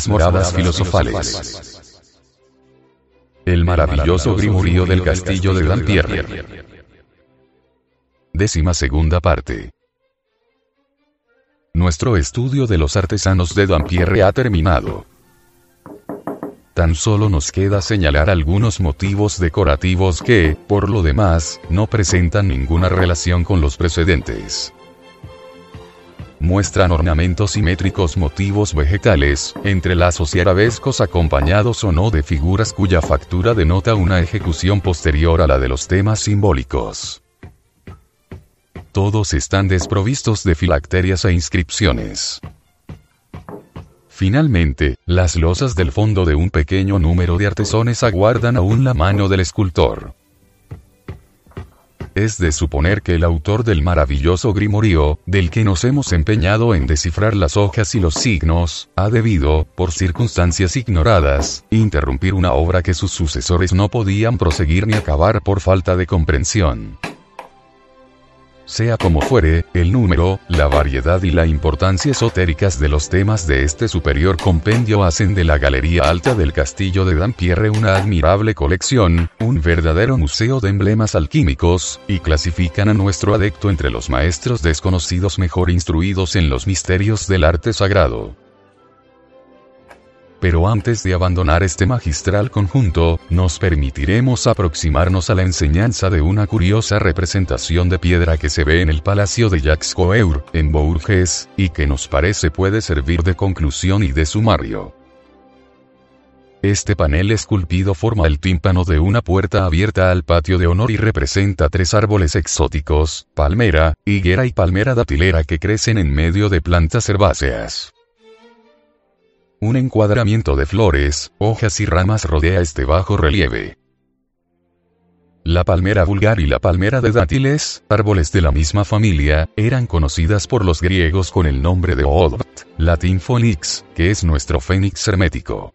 Las moradas filosofales. El maravilloso grimurío del castillo de Dampierre. Décima segunda parte. Nuestro estudio de los artesanos de Dampierre ha terminado. Tan solo nos queda señalar algunos motivos decorativos que, por lo demás, no presentan ninguna relación con los precedentes muestran ornamentos simétricos motivos vegetales, entrelazos y arabescos acompañados o no de figuras cuya factura denota una ejecución posterior a la de los temas simbólicos. Todos están desprovistos de filacterias e inscripciones. Finalmente, las losas del fondo de un pequeño número de artesones aguardan aún la mano del escultor. Es de suponer que el autor del maravilloso grimorío, del que nos hemos empeñado en descifrar las hojas y los signos, ha debido, por circunstancias ignoradas, interrumpir una obra que sus sucesores no podían proseguir ni acabar por falta de comprensión. Sea como fuere, el número, la variedad y la importancia esotéricas de los temas de este superior compendio hacen de la Galería Alta del Castillo de Dampierre una admirable colección, un verdadero museo de emblemas alquímicos, y clasifican a nuestro adecto entre los maestros desconocidos mejor instruidos en los misterios del arte sagrado. Pero antes de abandonar este magistral conjunto, nos permitiremos aproximarnos a la enseñanza de una curiosa representación de piedra que se ve en el palacio de Jacques Coeur, en Bourges, y que nos parece puede servir de conclusión y de sumario. Este panel esculpido forma el tímpano de una puerta abierta al patio de honor y representa tres árboles exóticos, palmera, higuera y palmera datilera que crecen en medio de plantas herbáceas. Un encuadramiento de flores, hojas y ramas rodea este bajo relieve. La palmera vulgar y la palmera de dátiles, árboles de la misma familia, eran conocidas por los griegos con el nombre de Odobt, latín phoenix, que es nuestro fénix hermético.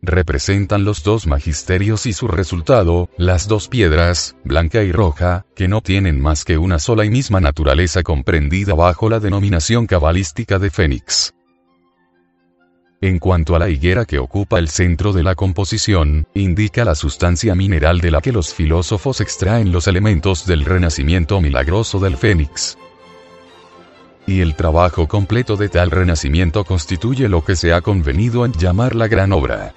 Representan los dos magisterios y su resultado, las dos piedras, blanca y roja, que no tienen más que una sola y misma naturaleza comprendida bajo la denominación cabalística de fénix. En cuanto a la higuera que ocupa el centro de la composición, indica la sustancia mineral de la que los filósofos extraen los elementos del renacimiento milagroso del fénix. Y el trabajo completo de tal renacimiento constituye lo que se ha convenido en llamar la gran obra.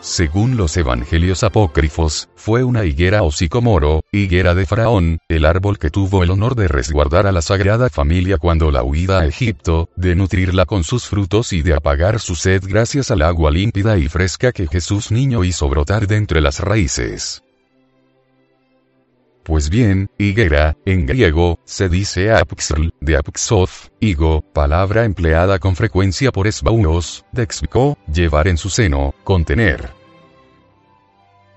Según los evangelios apócrifos, fue una higuera o sicomoro, higuera de Faraón, el árbol que tuvo el honor de resguardar a la Sagrada Familia cuando la huida a Egipto, de nutrirla con sus frutos y de apagar su sed gracias al agua límpida y fresca que Jesús niño hizo brotar de entre las raíces. Pues bien, higuera, en griego, se dice apxl, de apxoth, higo, palabra empleada con frecuencia por esbauos, de expico, llevar en su seno, contener.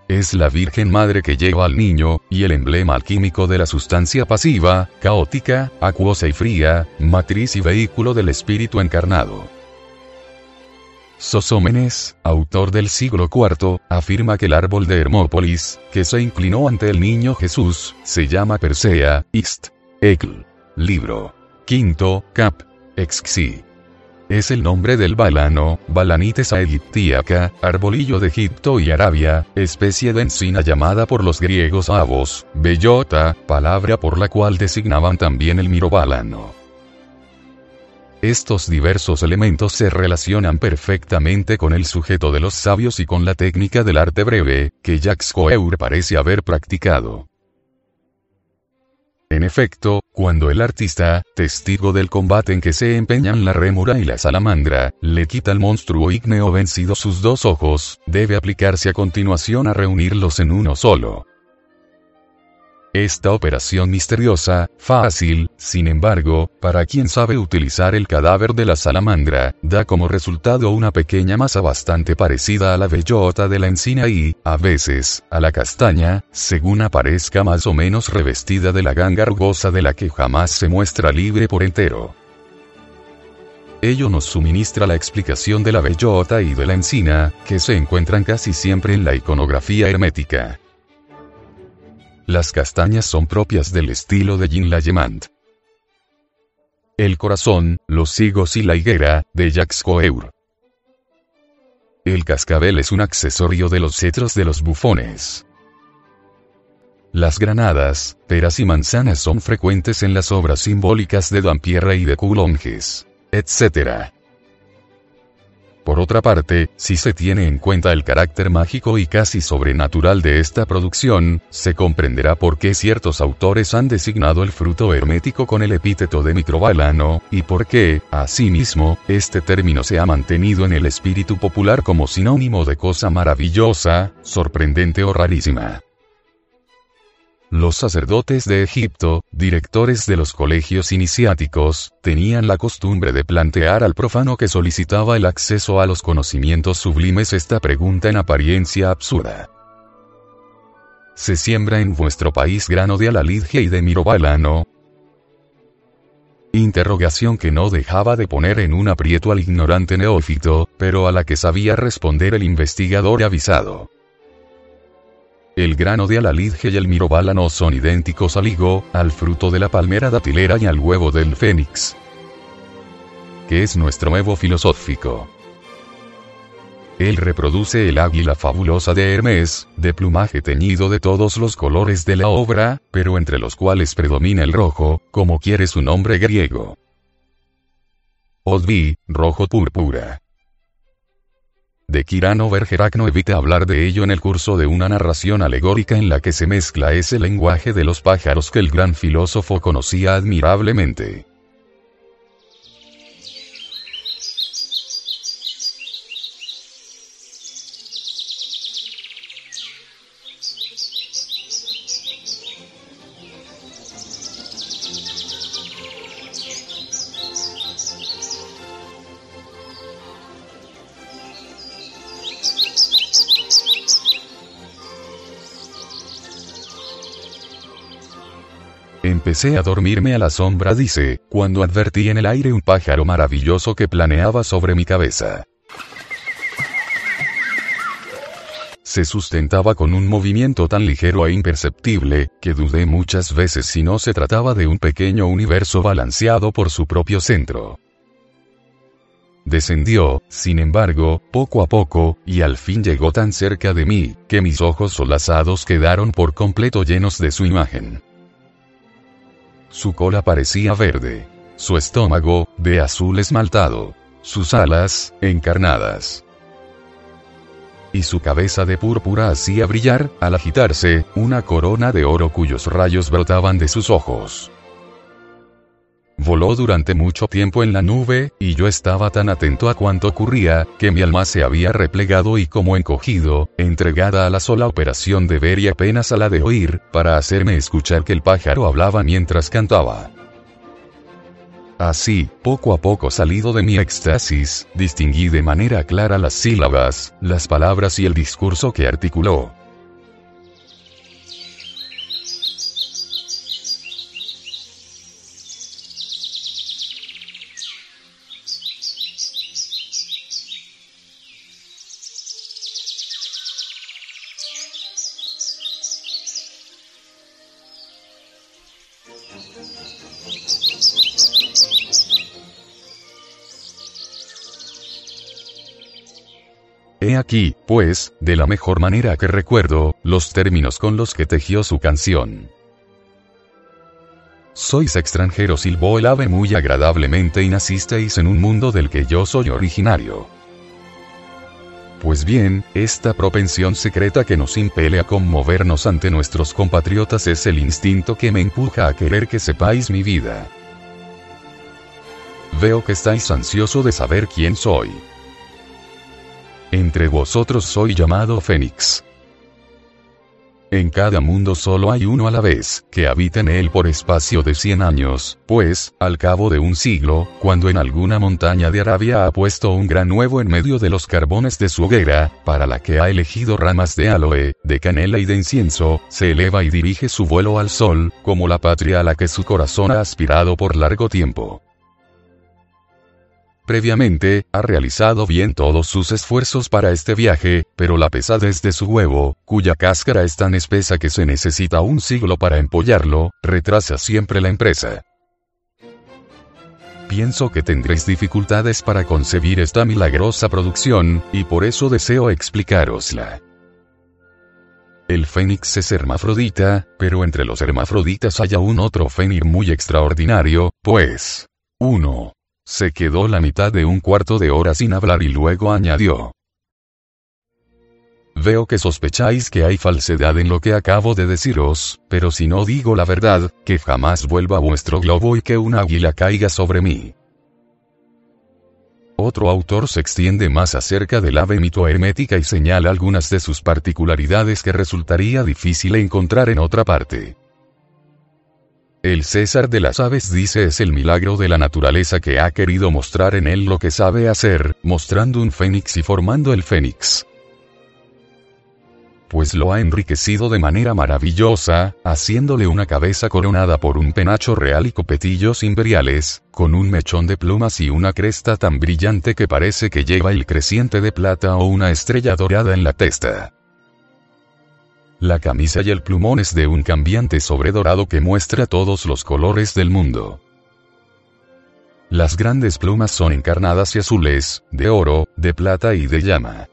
Es la Virgen Madre que lleva al niño, y el emblema alquímico de la sustancia pasiva, caótica, acuosa y fría, matriz y vehículo del espíritu encarnado. Sosómenes, autor del siglo IV, afirma que el árbol de Hermópolis, que se inclinó ante el niño Jesús, se llama Persea, Xt. Ekl. Libro. Quinto, Cap. Exxi. Es el nombre del balano, Balanites aegyptiaca, arbolillo de Egipto y Arabia, especie de encina llamada por los griegos avos, bellota, palabra por la cual designaban también el mirobalano. Estos diversos elementos se relacionan perfectamente con el sujeto de los sabios y con la técnica del arte breve, que Jacques Coeur parece haber practicado. En efecto, cuando el artista, testigo del combate en que se empeñan la rémora y la salamandra, le quita al monstruo ígneo vencido sus dos ojos, debe aplicarse a continuación a reunirlos en uno solo. Esta operación misteriosa, fácil, sin embargo, para quien sabe utilizar el cadáver de la salamandra, da como resultado una pequeña masa bastante parecida a la bellota de la encina y, a veces, a la castaña, según aparezca más o menos revestida de la ganga rugosa de la que jamás se muestra libre por entero. Ello nos suministra la explicación de la bellota y de la encina, que se encuentran casi siempre en la iconografía hermética. Las castañas son propias del estilo de Jean Lallemand. el corazón, los higos y la higuera, de Jacques Coeur. El cascabel es un accesorio de los cetros de los bufones. Las granadas, peras y manzanas son frecuentes en las obras simbólicas de Dampierre y de Coulonges, etc. Por otra parte, si se tiene en cuenta el carácter mágico y casi sobrenatural de esta producción, se comprenderá por qué ciertos autores han designado el fruto hermético con el epíteto de microbalano, y por qué, asimismo, este término se ha mantenido en el espíritu popular como sinónimo de cosa maravillosa, sorprendente o rarísima. Los sacerdotes de Egipto, directores de los colegios iniciáticos, tenían la costumbre de plantear al profano que solicitaba el acceso a los conocimientos sublimes esta pregunta en apariencia absurda. ¿Se siembra en vuestro país grano de alaligia y de mirobalano? Interrogación que no dejaba de poner en un aprieto al ignorante neófito, pero a la que sabía responder el investigador avisado. El grano de alalidge y el mirobálano son idénticos al higo, al fruto de la palmera datilera y al huevo del fénix. Que es nuestro huevo filosófico. Él reproduce el águila fabulosa de Hermes, de plumaje teñido de todos los colores de la obra, pero entre los cuales predomina el rojo, como quiere su nombre griego. Odvi, rojo púrpura de Kirano Bergerac no evita hablar de ello en el curso de una narración alegórica en la que se mezcla ese lenguaje de los pájaros que el gran filósofo conocía admirablemente. Empecé a dormirme a la sombra, dice, cuando advertí en el aire un pájaro maravilloso que planeaba sobre mi cabeza. Se sustentaba con un movimiento tan ligero e imperceptible, que dudé muchas veces si no se trataba de un pequeño universo balanceado por su propio centro. Descendió, sin embargo, poco a poco, y al fin llegó tan cerca de mí, que mis ojos solazados quedaron por completo llenos de su imagen. Su cola parecía verde. Su estómago, de azul esmaltado. Sus alas, encarnadas. Y su cabeza de púrpura hacía brillar, al agitarse, una corona de oro cuyos rayos brotaban de sus ojos. Voló durante mucho tiempo en la nube, y yo estaba tan atento a cuanto ocurría, que mi alma se había replegado y como encogido, entregada a la sola operación de ver y apenas a la de oír, para hacerme escuchar que el pájaro hablaba mientras cantaba. Así, poco a poco salido de mi éxtasis, distinguí de manera clara las sílabas, las palabras y el discurso que articuló. Aquí, pues, de la mejor manera que recuerdo, los términos con los que tejió su canción. Sois extranjero, silbó el ave muy agradablemente y nacisteis en un mundo del que yo soy originario. Pues bien, esta propensión secreta que nos impele a conmovernos ante nuestros compatriotas es el instinto que me empuja a querer que sepáis mi vida. Veo que estáis ansioso de saber quién soy. Entre vosotros soy llamado Fénix. En cada mundo solo hay uno a la vez, que habita en él por espacio de cien años, pues, al cabo de un siglo, cuando en alguna montaña de Arabia ha puesto un gran huevo en medio de los carbones de su hoguera, para la que ha elegido ramas de aloe, de canela y de incienso, se eleva y dirige su vuelo al sol, como la patria a la que su corazón ha aspirado por largo tiempo. Previamente, ha realizado bien todos sus esfuerzos para este viaje, pero la pesadez de su huevo, cuya cáscara es tan espesa que se necesita un siglo para empollarlo, retrasa siempre la empresa. Pienso que tendréis dificultades para concebir esta milagrosa producción, y por eso deseo explicárosla. El fénix es hermafrodita, pero entre los hermafroditas hay aún otro fénix muy extraordinario, pues 1. Se quedó la mitad de un cuarto de hora sin hablar y luego añadió. Veo que sospecháis que hay falsedad en lo que acabo de deciros, pero si no digo la verdad, que jamás vuelva vuestro globo y que un águila caiga sobre mí. Otro autor se extiende más acerca del ave mito hermética y señala algunas de sus particularidades que resultaría difícil encontrar en otra parte. El César de las aves dice es el milagro de la naturaleza que ha querido mostrar en él lo que sabe hacer, mostrando un fénix y formando el fénix pues lo ha enriquecido de manera maravillosa, haciéndole una cabeza coronada por un penacho real y copetillos imperiales, con un mechón de plumas y una cresta tan brillante que parece que lleva el creciente de plata o una estrella dorada en la testa. La camisa y el plumón es de un cambiante sobredorado que muestra todos los colores del mundo. Las grandes plumas son encarnadas y azules, de oro, de plata y de llama.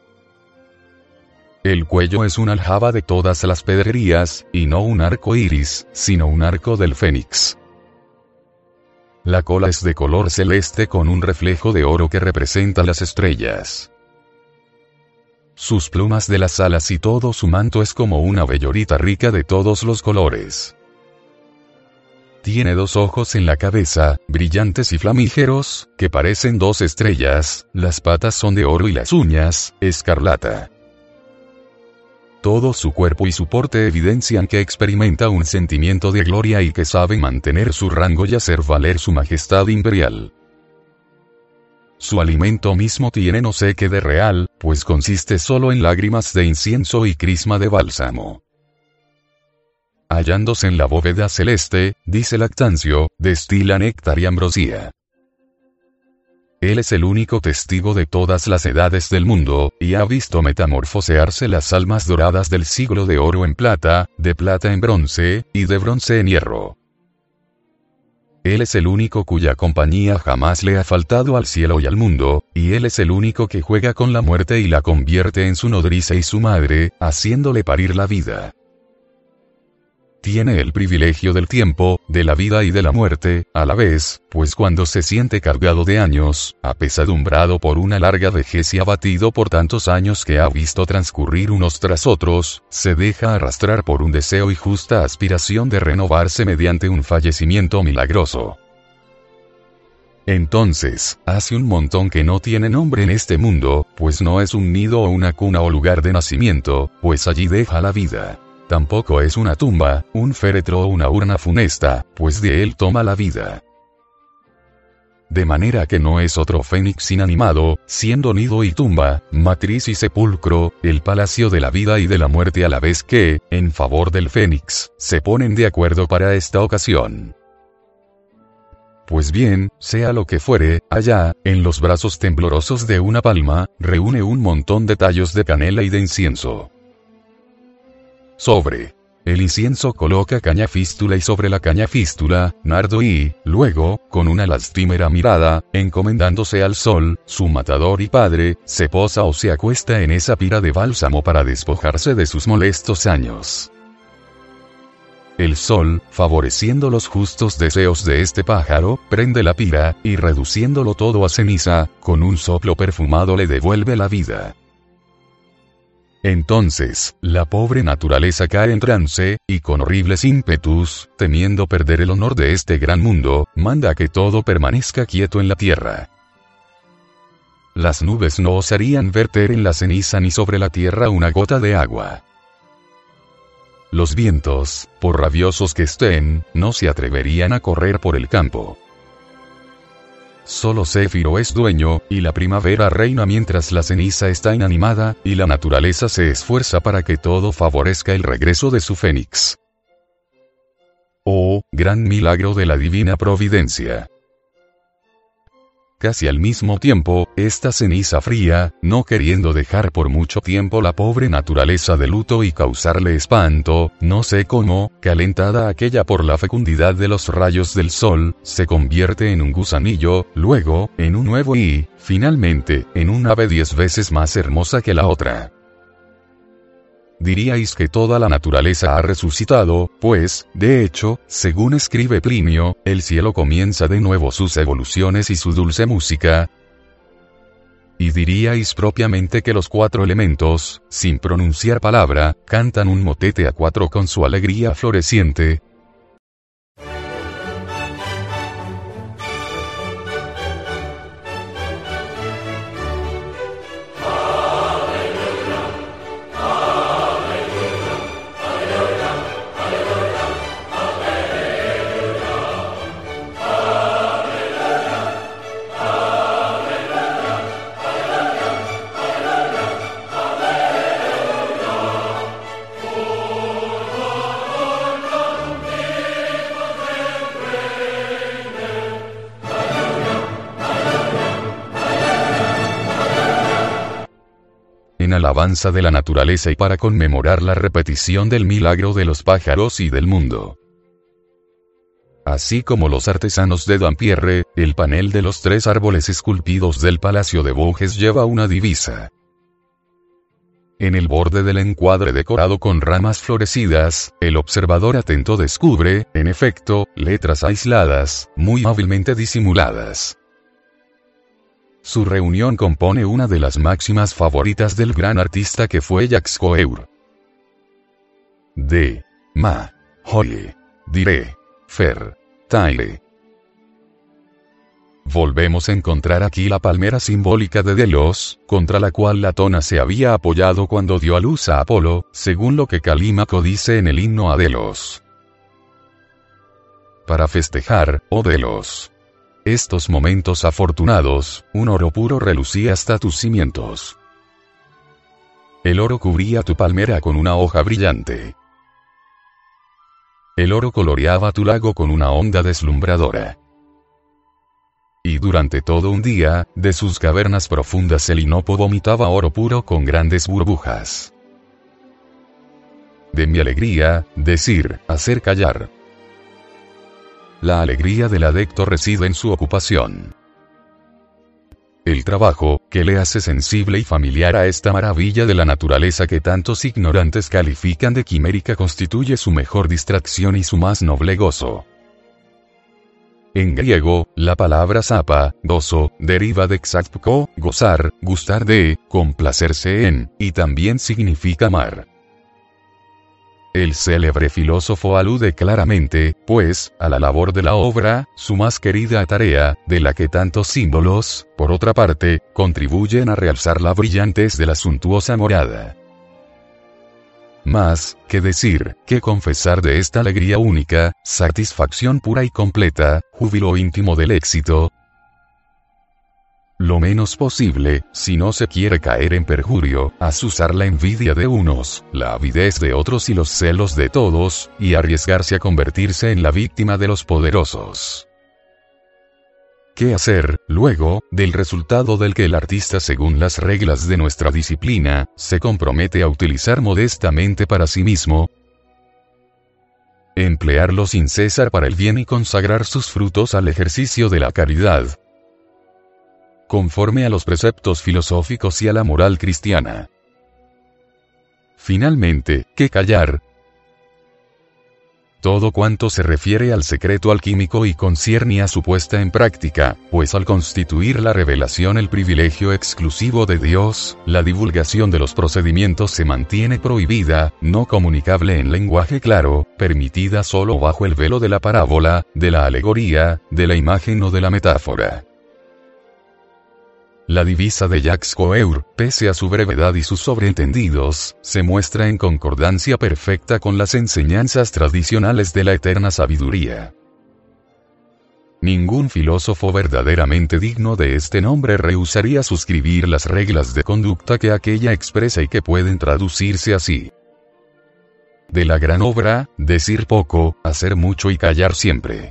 El cuello es una aljaba de todas las pedrerías, y no un arco iris, sino un arco del fénix. La cola es de color celeste con un reflejo de oro que representa las estrellas. Sus plumas de las alas y todo su manto es como una bellorita rica de todos los colores. Tiene dos ojos en la cabeza, brillantes y flamígeros, que parecen dos estrellas, las patas son de oro y las uñas, escarlata. Todo su cuerpo y su porte evidencian que experimenta un sentimiento de gloria y que sabe mantener su rango y hacer valer su majestad imperial. Su alimento mismo tiene no sé qué de real, pues consiste solo en lágrimas de incienso y crisma de bálsamo. Hallándose en la bóveda celeste, dice Lactancio, destila néctar y ambrosía. Él es el único testigo de todas las edades del mundo, y ha visto metamorfosearse las almas doradas del siglo de oro en plata, de plata en bronce, y de bronce en hierro. Él es el único cuya compañía jamás le ha faltado al cielo y al mundo, y Él es el único que juega con la muerte y la convierte en su nodriza y su madre, haciéndole parir la vida tiene el privilegio del tiempo, de la vida y de la muerte, a la vez, pues cuando se siente cargado de años, apesadumbrado por una larga vejez y abatido por tantos años que ha visto transcurrir unos tras otros, se deja arrastrar por un deseo y justa aspiración de renovarse mediante un fallecimiento milagroso. Entonces, hace un montón que no tiene nombre en este mundo, pues no es un nido o una cuna o lugar de nacimiento, pues allí deja la vida. Tampoco es una tumba, un féretro o una urna funesta, pues de él toma la vida. De manera que no es otro fénix inanimado, siendo nido y tumba, matriz y sepulcro, el palacio de la vida y de la muerte a la vez que, en favor del fénix, se ponen de acuerdo para esta ocasión. Pues bien, sea lo que fuere, allá, en los brazos temblorosos de una palma, reúne un montón de tallos de canela y de incienso. Sobre el incienso coloca caña fístula y sobre la caña fístula, nardo y, luego, con una lastimera mirada, encomendándose al sol, su matador y padre, se posa o se acuesta en esa pira de bálsamo para despojarse de sus molestos años. El sol, favoreciendo los justos deseos de este pájaro, prende la pira, y reduciéndolo todo a ceniza, con un soplo perfumado le devuelve la vida. Entonces, la pobre naturaleza cae en trance, y con horribles ímpetus, temiendo perder el honor de este gran mundo, manda que todo permanezca quieto en la tierra. Las nubes no osarían verter en la ceniza ni sobre la tierra una gota de agua. Los vientos, por rabiosos que estén, no se atreverían a correr por el campo. Solo Céfiro es dueño, y la primavera reina mientras la ceniza está inanimada, y la naturaleza se esfuerza para que todo favorezca el regreso de su fénix. Oh, gran milagro de la divina providencia. Casi al mismo tiempo, esta ceniza fría, no queriendo dejar por mucho tiempo la pobre naturaleza de luto y causarle espanto, no sé cómo, calentada aquella por la fecundidad de los rayos del sol, se convierte en un gusanillo, luego, en un nuevo y, finalmente, en un ave diez veces más hermosa que la otra diríais que toda la naturaleza ha resucitado, pues, de hecho, según escribe Plinio, el cielo comienza de nuevo sus evoluciones y su dulce música. Y diríais propiamente que los cuatro elementos, sin pronunciar palabra, cantan un motete a cuatro con su alegría floreciente, alabanza de la naturaleza y para conmemorar la repetición del milagro de los pájaros y del mundo. Así como los artesanos de Dampierre, el panel de los tres árboles esculpidos del Palacio de Boges lleva una divisa. En el borde del encuadre decorado con ramas florecidas, el observador atento descubre, en efecto, letras aisladas, muy hábilmente disimuladas. Su reunión compone una de las máximas favoritas del gran artista que fue Jacques Coeur. De. Ma. Hoye. Diré. Fer. Taile. Volvemos a encontrar aquí la palmera simbólica de Delos, contra la cual la tona se había apoyado cuando dio a luz a Apolo, según lo que Calímaco dice en el himno a Delos. Para festejar, oh Delos estos momentos afortunados, un oro puro relucía hasta tus cimientos. El oro cubría tu palmera con una hoja brillante. El oro coloreaba tu lago con una onda deslumbradora. Y durante todo un día, de sus cavernas profundas el hinopo vomitaba oro puro con grandes burbujas. De mi alegría, decir, hacer callar, la alegría del adecto reside en su ocupación. El trabajo, que le hace sensible y familiar a esta maravilla de la naturaleza que tantos ignorantes califican de quimérica constituye su mejor distracción y su más noble gozo. En griego, la palabra sapa, gozo, deriva de xapko, gozar, gustar de, complacerse en, y también significa amar. El célebre filósofo alude claramente, pues, a la labor de la obra, su más querida tarea, de la que tantos símbolos, por otra parte, contribuyen a realzar la brillantez de la suntuosa morada. Más, que decir, que confesar de esta alegría única, satisfacción pura y completa, júbilo íntimo del éxito, lo menos posible, si no se quiere caer en perjurio, asusar la envidia de unos, la avidez de otros y los celos de todos, y arriesgarse a convertirse en la víctima de los poderosos. ¿Qué hacer, luego, del resultado del que el artista según las reglas de nuestra disciplina, se compromete a utilizar modestamente para sí mismo? Emplearlo sin cesar para el bien y consagrar sus frutos al ejercicio de la caridad, conforme a los preceptos filosóficos y a la moral cristiana. Finalmente, ¿qué callar? Todo cuanto se refiere al secreto alquímico y concierne a su puesta en práctica, pues al constituir la revelación el privilegio exclusivo de Dios, la divulgación de los procedimientos se mantiene prohibida, no comunicable en lenguaje claro, permitida solo bajo el velo de la parábola, de la alegoría, de la imagen o de la metáfora. La divisa de Jacques Coeur, pese a su brevedad y sus sobreentendidos, se muestra en concordancia perfecta con las enseñanzas tradicionales de la eterna sabiduría. Ningún filósofo verdaderamente digno de este nombre rehusaría suscribir las reglas de conducta que aquella expresa y que pueden traducirse así. De la gran obra, decir poco, hacer mucho y callar siempre.